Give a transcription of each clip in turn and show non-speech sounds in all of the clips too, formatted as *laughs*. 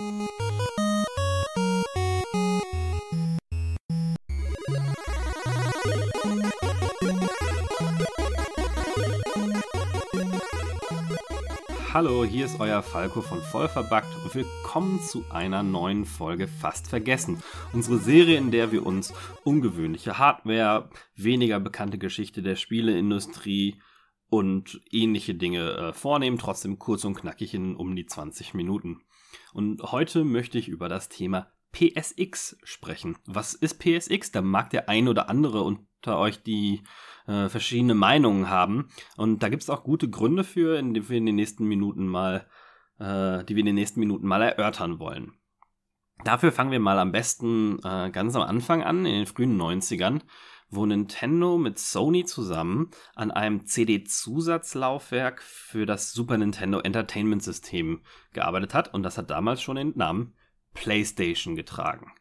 Hallo, hier ist euer Falco von Vollverbackt und willkommen zu einer neuen Folge Fast Vergessen. Unsere Serie, in der wir uns ungewöhnliche Hardware, weniger bekannte Geschichte der Spieleindustrie und ähnliche Dinge äh, vornehmen, trotzdem kurz und knackig in um die 20 Minuten. Und heute möchte ich über das Thema PSX sprechen. Was ist PSX? Da mag der ein oder andere unter euch die äh, verschiedene Meinungen haben. Und da gibt es auch gute Gründe für, in die wir in den nächsten Minuten mal, äh, die wir in den nächsten Minuten mal erörtern wollen. Dafür fangen wir mal am besten äh, ganz am Anfang an, in den frühen 90ern, wo Nintendo mit Sony zusammen an einem CD-Zusatzlaufwerk für das Super Nintendo Entertainment System gearbeitet hat und das hat damals schon den Namen PlayStation getragen.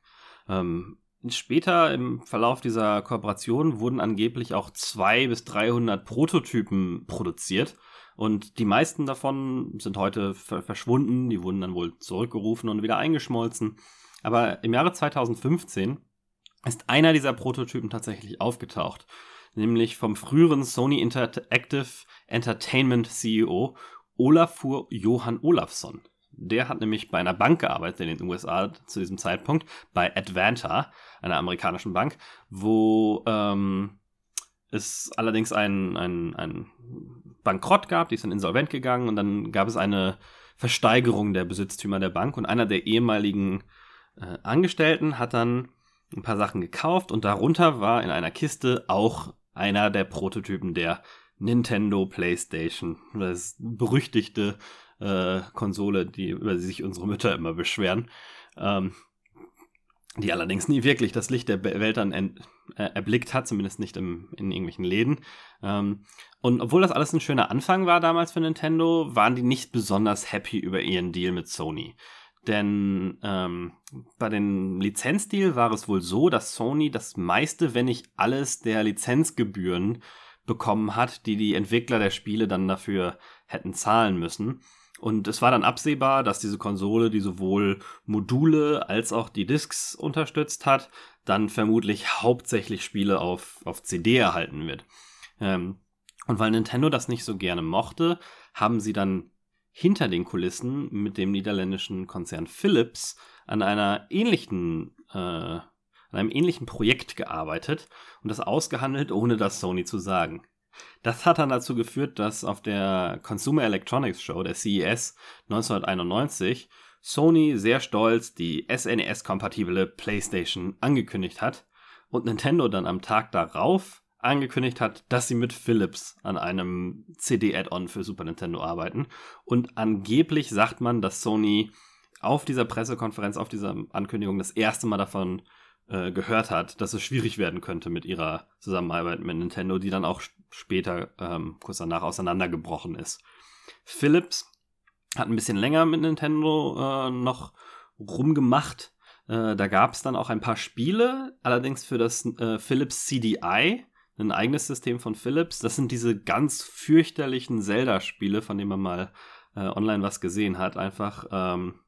Ähm, Später im Verlauf dieser Kooperation wurden angeblich auch 200 bis 300 Prototypen produziert und die meisten davon sind heute verschwunden, die wurden dann wohl zurückgerufen und wieder eingeschmolzen. Aber im Jahre 2015 ist einer dieser Prototypen tatsächlich aufgetaucht, nämlich vom früheren Sony Interactive Entertainment CEO Olafur Johann Olafsson. Der hat nämlich bei einer Bank gearbeitet in den USA zu diesem Zeitpunkt, bei Advanta, einer amerikanischen Bank, wo ähm, es allerdings ein, ein, ein Bankrott gab, die ist dann insolvent gegangen und dann gab es eine Versteigerung der Besitztümer der Bank und einer der ehemaligen äh, Angestellten hat dann ein paar Sachen gekauft und darunter war in einer Kiste auch einer der Prototypen der Nintendo PlayStation, das berüchtigte äh, Konsole, die über die sich unsere Mütter immer beschweren. Ähm, die allerdings nie wirklich das Licht der Welt dann äh, erblickt hat, zumindest nicht im, in irgendwelchen Läden. Ähm, und obwohl das alles ein schöner Anfang war damals für Nintendo, waren die nicht besonders happy über ihren Deal mit Sony. Denn ähm, bei dem Lizenzdeal war es wohl so, dass Sony das meiste, wenn nicht alles der Lizenzgebühren bekommen hat, die die Entwickler der Spiele dann dafür hätten zahlen müssen. Und es war dann absehbar, dass diese Konsole, die sowohl Module als auch die Discs unterstützt hat, dann vermutlich hauptsächlich Spiele auf, auf CD erhalten wird. Ähm, und weil Nintendo das nicht so gerne mochte, haben sie dann hinter den Kulissen mit dem niederländischen Konzern Philips an einer ähnlichen, äh, an einem ähnlichen Projekt gearbeitet und das ausgehandelt, ohne das Sony zu sagen. Das hat dann dazu geführt, dass auf der Consumer Electronics Show, der CES 1991, Sony sehr stolz die SNES-kompatible PlayStation angekündigt hat und Nintendo dann am Tag darauf angekündigt hat, dass sie mit Philips an einem CD-Add-on für Super Nintendo arbeiten. Und angeblich sagt man, dass Sony auf dieser Pressekonferenz, auf dieser Ankündigung das erste Mal davon äh, gehört hat, dass es schwierig werden könnte mit ihrer Zusammenarbeit mit Nintendo, die dann auch später ähm, kurz danach auseinandergebrochen ist. Philips hat ein bisschen länger mit Nintendo äh, noch rumgemacht. Äh, da gab es dann auch ein paar Spiele, allerdings für das äh, Philips CDI, ein eigenes System von Philips. Das sind diese ganz fürchterlichen Zelda-Spiele, von denen man mal äh, online was gesehen hat. Einfach, ähm,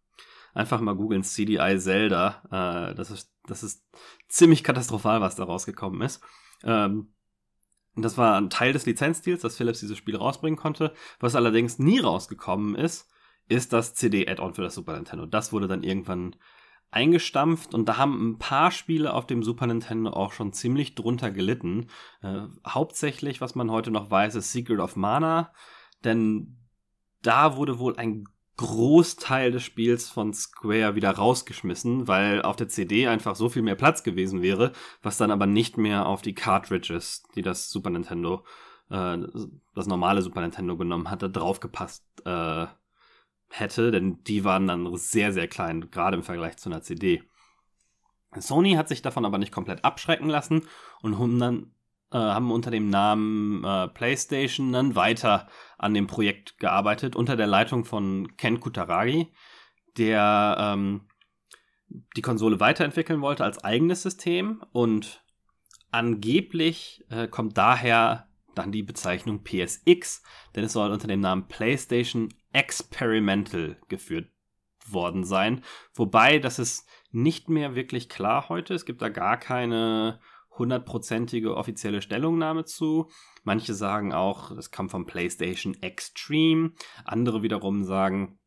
einfach mal googeln CDI Zelda. Äh, das, ist, das ist ziemlich katastrophal, was da rausgekommen ist. Ähm, das war ein Teil des Lizenzdeals, dass Philips dieses Spiel rausbringen konnte. Was allerdings nie rausgekommen ist, ist das CD-Add-on für das Super Nintendo. Das wurde dann irgendwann eingestampft und da haben ein paar Spiele auf dem Super Nintendo auch schon ziemlich drunter gelitten. Äh, hauptsächlich, was man heute noch weiß, ist Secret of Mana, denn da wurde wohl ein Großteil des Spiels von Square wieder rausgeschmissen, weil auf der CD einfach so viel mehr Platz gewesen wäre, was dann aber nicht mehr auf die Cartridges, die das Super Nintendo, äh, das normale Super Nintendo genommen hatte, draufgepasst äh, hätte, denn die waren dann sehr, sehr klein, gerade im Vergleich zu einer CD. Sony hat sich davon aber nicht komplett abschrecken lassen und haben dann äh, haben unter dem Namen äh, PlayStation dann weiter an dem Projekt gearbeitet, unter der Leitung von Ken Kutaragi, der ähm, die Konsole weiterentwickeln wollte als eigenes System und angeblich äh, kommt daher dann die Bezeichnung PSX, denn es soll unter dem Namen PlayStation Experimental geführt worden sein. Wobei, das ist nicht mehr wirklich klar heute. Es gibt da gar keine hundertprozentige offizielle Stellungnahme zu. Manche sagen auch, es kam vom PlayStation Extreme. Andere wiederum sagen,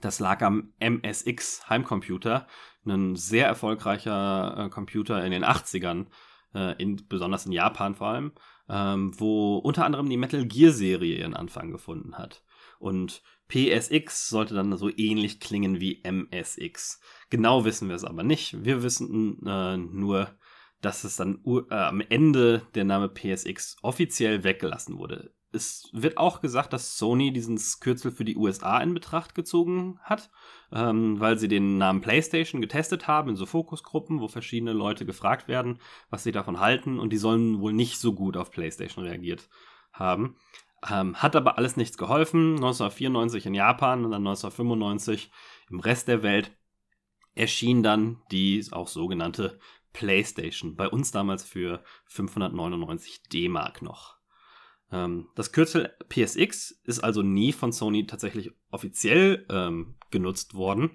das lag am MSX Heimcomputer, ein sehr erfolgreicher äh, Computer in den 80ern, äh, in, besonders in Japan vor allem, ähm, wo unter anderem die Metal Gear Serie ihren Anfang gefunden hat. Und PSX sollte dann so ähnlich klingen wie MSX. Genau wissen wir es aber nicht. Wir wissen äh, nur, dass es dann äh, am Ende der Name PSX offiziell weggelassen wurde. Es wird auch gesagt, dass Sony diesen Kürzel für die USA in Betracht gezogen hat, ähm, weil sie den Namen PlayStation getestet haben in so Fokusgruppen, wo verschiedene Leute gefragt werden, was sie davon halten, und die sollen wohl nicht so gut auf PlayStation reagiert haben. Ähm, hat aber alles nichts geholfen. 1994 in Japan und dann 1995 im Rest der Welt erschien dann die auch sogenannte PlayStation. Bei uns damals für 599 D-Mark noch. Ähm, das Kürzel PSX ist also nie von Sony tatsächlich offiziell ähm, genutzt worden.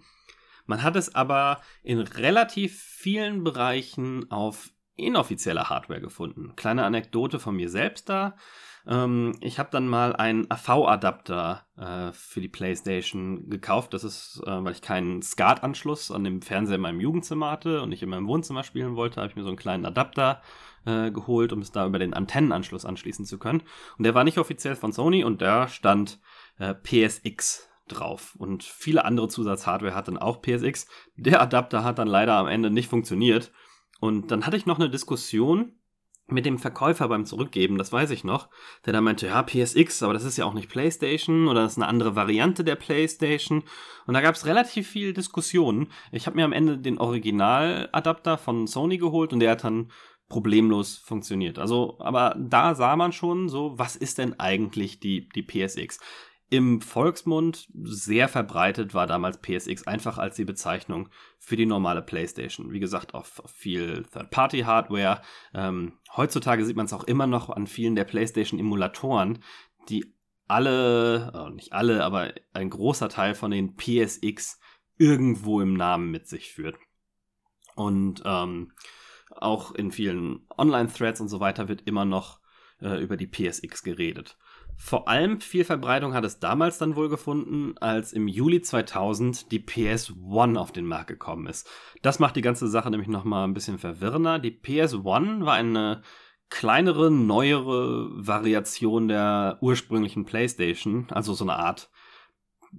Man hat es aber in relativ vielen Bereichen auf inoffizieller Hardware gefunden. Kleine Anekdote von mir selbst da. Ähm, ich habe dann mal einen AV-Adapter äh, für die PlayStation gekauft. Das ist, äh, weil ich keinen SCART-Anschluss an dem Fernseher in meinem Jugendzimmer hatte und ich in meinem Wohnzimmer spielen wollte, habe ich mir so einen kleinen Adapter äh, geholt, um es da über den Antennenanschluss anschließen zu können. Und der war nicht offiziell von Sony und da stand äh, PSX drauf. Und viele andere Zusatzhardware hat dann auch PSX. Der Adapter hat dann leider am Ende nicht funktioniert. Und dann hatte ich noch eine Diskussion mit dem Verkäufer beim Zurückgeben, das weiß ich noch, der da meinte, ja, PSX, aber das ist ja auch nicht PlayStation oder das ist eine andere Variante der PlayStation. Und da gab es relativ viel Diskussionen. Ich habe mir am Ende den Originaladapter von Sony geholt und der hat dann problemlos funktioniert. Also, aber da sah man schon so, was ist denn eigentlich die, die PSX? Im Volksmund sehr verbreitet war damals PSX einfach als die Bezeichnung für die normale PlayStation. Wie gesagt, auf, auf viel Third-Party-Hardware. Ähm, heutzutage sieht man es auch immer noch an vielen der PlayStation-Emulatoren, die alle, oh, nicht alle, aber ein großer Teil von den PSX irgendwo im Namen mit sich führt. Und ähm, auch in vielen Online-Threads und so weiter wird immer noch äh, über die PSX geredet. Vor allem viel Verbreitung hat es damals dann wohl gefunden, als im Juli 2000 die PS1 auf den Markt gekommen ist. Das macht die ganze Sache nämlich nochmal ein bisschen verwirrender. Die PS1 war eine kleinere, neuere Variation der ursprünglichen PlayStation, also so eine Art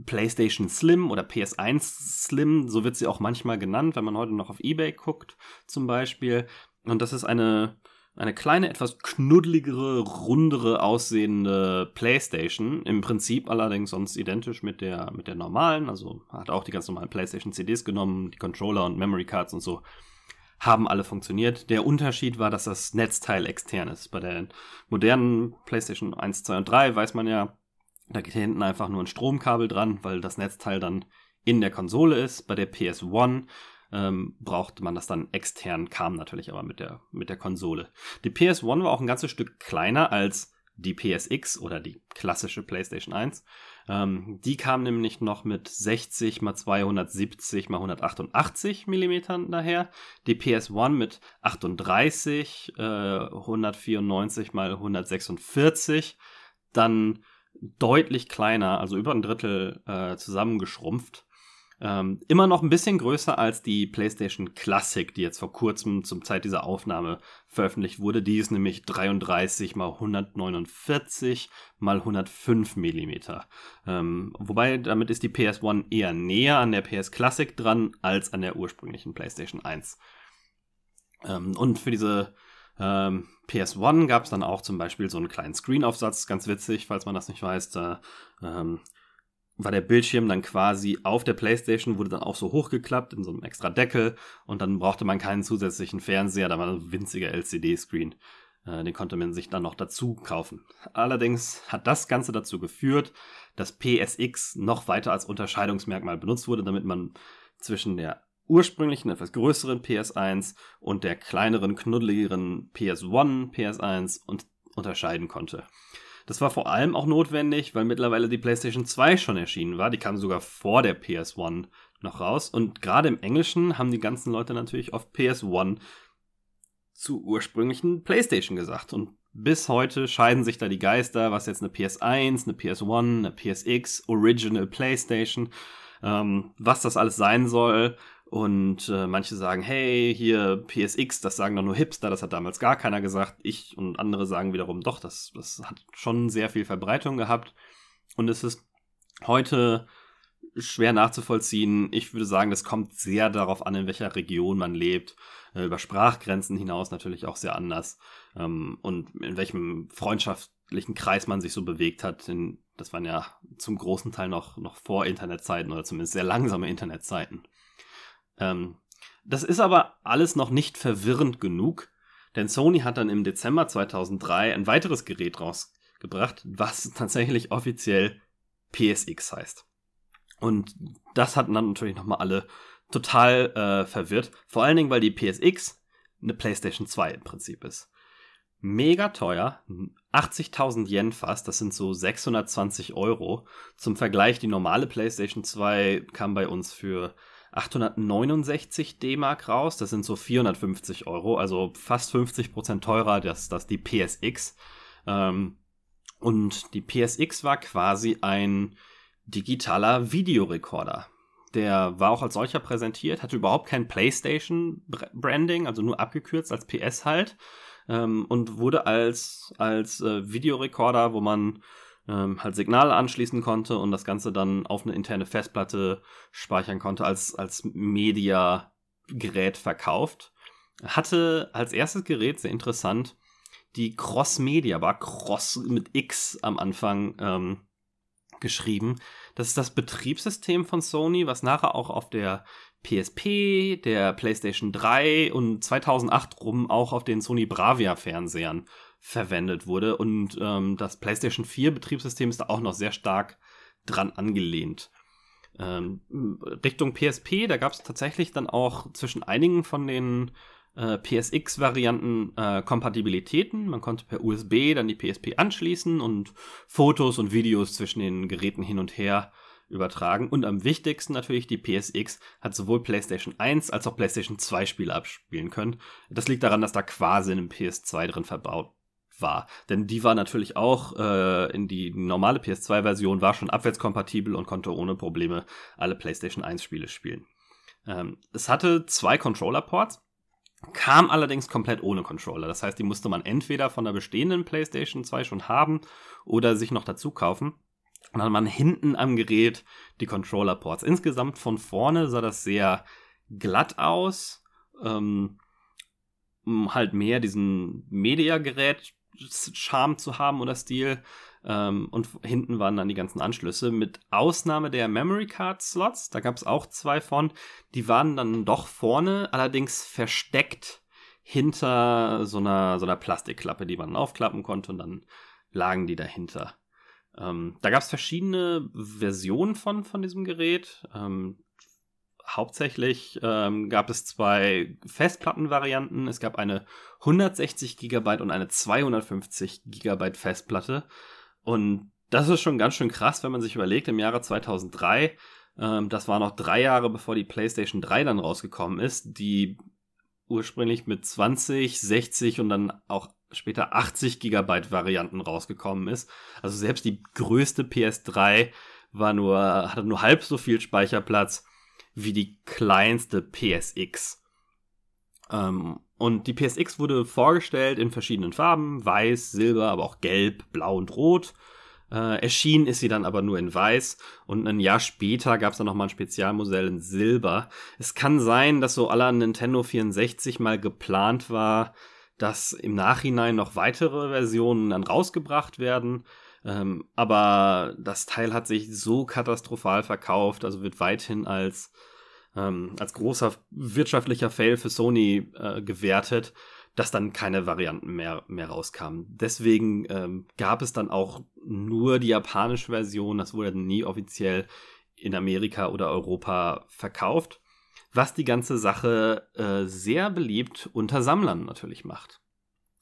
PlayStation Slim oder PS1 Slim, so wird sie auch manchmal genannt, wenn man heute noch auf eBay guckt zum Beispiel. Und das ist eine eine kleine, etwas knuddeligere, rundere aussehende Playstation. Im Prinzip allerdings sonst identisch mit der, mit der normalen. Also hat auch die ganz normalen Playstation CDs genommen, die Controller und Memory Cards und so haben alle funktioniert. Der Unterschied war, dass das Netzteil extern ist. Bei der modernen PlayStation 1, 2 und 3 weiß man ja, da geht hinten einfach nur ein Stromkabel dran, weil das Netzteil dann in der Konsole ist. Bei der PS1 ähm, brauchte man das dann extern, kam natürlich aber mit der, mit der Konsole. Die PS1 war auch ein ganzes Stück kleiner als die PSX oder die klassische PlayStation 1. Ähm, die kam nämlich noch mit 60 mal 270 mal 188 Millimetern daher. Die PS1 mit 38, äh, 194 mal 146. Dann deutlich kleiner, also über ein Drittel äh, zusammengeschrumpft. Ähm, immer noch ein bisschen größer als die PlayStation Classic, die jetzt vor kurzem zum Zeit dieser Aufnahme veröffentlicht wurde. Die ist nämlich 33 mal 149 mal 105 Millimeter. Ähm, wobei damit ist die PS1 eher näher an der PS Classic dran als an der ursprünglichen PlayStation 1. Ähm, und für diese ähm, PS1 gab es dann auch zum Beispiel so einen kleinen Screenaufsatz, ganz witzig, falls man das nicht weiß. Da ähm, war der Bildschirm dann quasi auf der Playstation, wurde dann auch so hochgeklappt in so einem extra Deckel und dann brauchte man keinen zusätzlichen Fernseher, da war ein winziger LCD-Screen. Äh, den konnte man sich dann noch dazu kaufen. Allerdings hat das Ganze dazu geführt, dass PSX noch weiter als Unterscheidungsmerkmal benutzt wurde, damit man zwischen der ursprünglichen, etwas größeren PS1 und der kleineren, knuddeligeren PS1, PS1 und unterscheiden konnte. Das war vor allem auch notwendig, weil mittlerweile die PlayStation 2 schon erschienen war. Die kam sogar vor der PS1 noch raus. Und gerade im Englischen haben die ganzen Leute natürlich auf PS1 zu ursprünglichen PlayStation gesagt. Und bis heute scheiden sich da die Geister, was jetzt eine PS1, eine PS1, eine PSX, Original PlayStation, ähm, was das alles sein soll. Und äh, manche sagen, hey, hier PSX, das sagen doch nur Hipster, das hat damals gar keiner gesagt. Ich und andere sagen wiederum, doch, das, das hat schon sehr viel Verbreitung gehabt. Und es ist heute schwer nachzuvollziehen. Ich würde sagen, das kommt sehr darauf an, in welcher Region man lebt. Äh, über Sprachgrenzen hinaus natürlich auch sehr anders. Ähm, und in welchem freundschaftlichen Kreis man sich so bewegt hat. In, das waren ja zum großen Teil noch, noch vor Internetzeiten oder zumindest sehr langsame Internetzeiten. Ähm, das ist aber alles noch nicht verwirrend genug, denn Sony hat dann im Dezember 2003 ein weiteres Gerät rausgebracht, was *laughs* tatsächlich offiziell PSX heißt. Und das hatten dann natürlich nochmal alle total äh, verwirrt. Vor allen Dingen, weil die PSX eine PlayStation 2 im Prinzip ist. Mega teuer, 80.000 Yen fast, das sind so 620 Euro. Zum Vergleich, die normale PlayStation 2 kam bei uns für 869 D-Mark raus, das sind so 450 Euro, also fast 50% teurer als das die PSX. Ähm, und die PSX war quasi ein digitaler Videorekorder. Der war auch als solcher präsentiert, hatte überhaupt kein PlayStation-Branding, also nur abgekürzt als PS halt. Ähm, und wurde als, als äh, Videorekorder, wo man ähm, halt Signale anschließen konnte und das Ganze dann auf eine interne Festplatte speichern konnte, als, als Media-Gerät verkauft. Hatte als erstes Gerät, sehr interessant, die Cross-Media, war Cross mit X am Anfang ähm, geschrieben. Das ist das Betriebssystem von Sony, was nachher auch auf der PSP, der PlayStation 3 und 2008 rum auch auf den Sony Bravia Fernsehern verwendet wurde. Und ähm, das PlayStation 4 Betriebssystem ist da auch noch sehr stark dran angelehnt. Ähm, Richtung PSP, da gab es tatsächlich dann auch zwischen einigen von den äh, PSX-Varianten äh, Kompatibilitäten. Man konnte per USB dann die PSP anschließen und Fotos und Videos zwischen den Geräten hin und her übertragen. Und am wichtigsten natürlich, die PSX hat sowohl PlayStation 1 als auch PlayStation 2 Spiele abspielen können. Das liegt daran, dass da quasi in einem PS2 drin verbaut war. Denn die war natürlich auch äh, in die normale PS2-Version, war schon abwärtskompatibel und konnte ohne Probleme alle PlayStation 1-Spiele spielen. Ähm, es hatte zwei Controller-Ports, kam allerdings komplett ohne Controller. Das heißt, die musste man entweder von der bestehenden PlayStation 2 schon haben oder sich noch dazu kaufen. Und dann hat man hinten am Gerät die Controller-Ports. Insgesamt von vorne sah das sehr glatt aus. Ähm, halt mehr diesen Media-Gerät Charme zu haben oder Stil. Ähm, und hinten waren dann die ganzen Anschlüsse, mit Ausnahme der Memory Card Slots. Da gab es auch zwei von. Die waren dann doch vorne, allerdings versteckt hinter so einer, so einer Plastikklappe, die man aufklappen konnte und dann lagen die dahinter. Ähm, da gab es verschiedene Versionen von, von diesem Gerät. Ähm, hauptsächlich ähm, gab es zwei Festplattenvarianten. Es gab eine 160 GB und eine 250 GB Festplatte. Und das ist schon ganz schön krass, wenn man sich überlegt, im Jahre 2003, ähm, das war noch drei Jahre bevor die PlayStation 3 dann rausgekommen ist, die ursprünglich mit 20, 60 und dann auch später 80 Gigabyte Varianten rausgekommen ist. Also selbst die größte PS3 war nur, hatte nur halb so viel Speicherplatz wie die kleinste PSX. Ähm, und die PSX wurde vorgestellt in verschiedenen Farben, weiß, silber, aber auch gelb, blau und rot. Äh, erschienen ist sie dann aber nur in weiß und ein Jahr später gab es dann nochmal ein Spezialmodell in Silber. Es kann sein, dass so aller Nintendo 64 mal geplant war, dass im Nachhinein noch weitere Versionen dann rausgebracht werden. Ähm, aber das Teil hat sich so katastrophal verkauft, also wird weithin als ähm, als großer wirtschaftlicher Fail für Sony äh, gewertet, dass dann keine Varianten mehr, mehr rauskamen. Deswegen ähm, gab es dann auch nur die japanische Version, das wurde nie offiziell in Amerika oder Europa verkauft, was die ganze Sache äh, sehr beliebt unter Sammlern natürlich macht.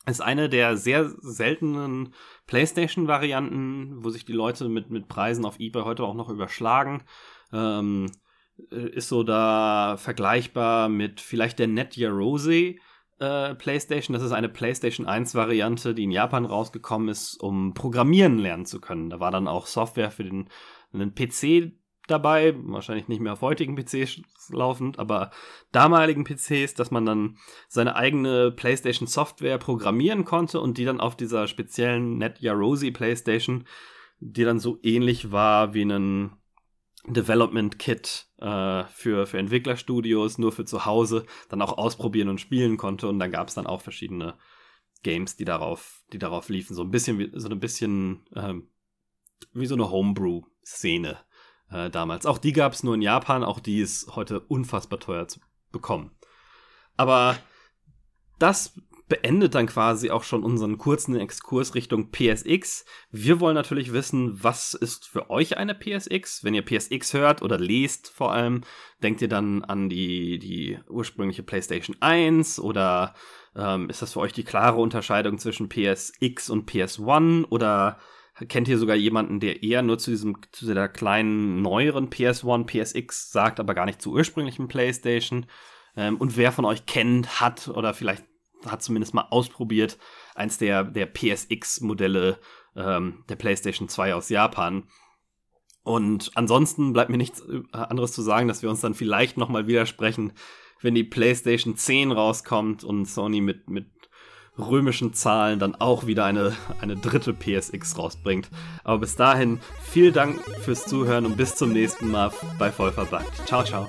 Ist eine der sehr seltenen PlayStation-Varianten, wo sich die Leute mit, mit Preisen auf eBay heute auch noch überschlagen. Ähm, äh, ist so da vergleichbar mit vielleicht der Netgear Rose äh, PlayStation. Das ist eine PlayStation 1 Variante, die in Japan rausgekommen ist, um Programmieren lernen zu können. Da war dann auch Software für den, den PC dabei, wahrscheinlich nicht mehr auf heutigen PCs laufend, aber damaligen PCs, dass man dann seine eigene PlayStation Software programmieren konnte und die dann auf dieser speziellen Netgear Rosy PlayStation, die dann so ähnlich war wie ein Development Kit äh, für, für Entwicklerstudios, nur für zu Hause, dann auch ausprobieren und spielen konnte. Und dann gab es dann auch verschiedene Games, die darauf, die darauf liefen. So ein bisschen wie, so ein bisschen ähm, wie so eine Homebrew-Szene äh, damals. Auch die gab es nur in Japan, auch die ist heute unfassbar teuer zu bekommen. Aber das beendet dann quasi auch schon unseren kurzen Exkurs Richtung PSX. Wir wollen natürlich wissen, was ist für euch eine PSX? Wenn ihr PSX hört oder lest vor allem, denkt ihr dann an die, die ursprüngliche PlayStation 1 oder ähm, ist das für euch die klare Unterscheidung zwischen PSX und PS1 oder kennt ihr sogar jemanden, der eher nur zu diesem, zu dieser kleinen, neueren PS1, PSX sagt, aber gar nicht zur ursprünglichen PlayStation? Ähm, und wer von euch kennt, hat oder vielleicht hat zumindest mal ausprobiert, eins der, der PSX-Modelle ähm, der PlayStation 2 aus Japan. Und ansonsten bleibt mir nichts äh, anderes zu sagen, dass wir uns dann vielleicht nochmal widersprechen, wenn die PlayStation 10 rauskommt und Sony mit, mit römischen Zahlen dann auch wieder eine, eine dritte PSX rausbringt. Aber bis dahin, vielen Dank fürs Zuhören und bis zum nächsten Mal bei Vollverbackt. Ciao, ciao.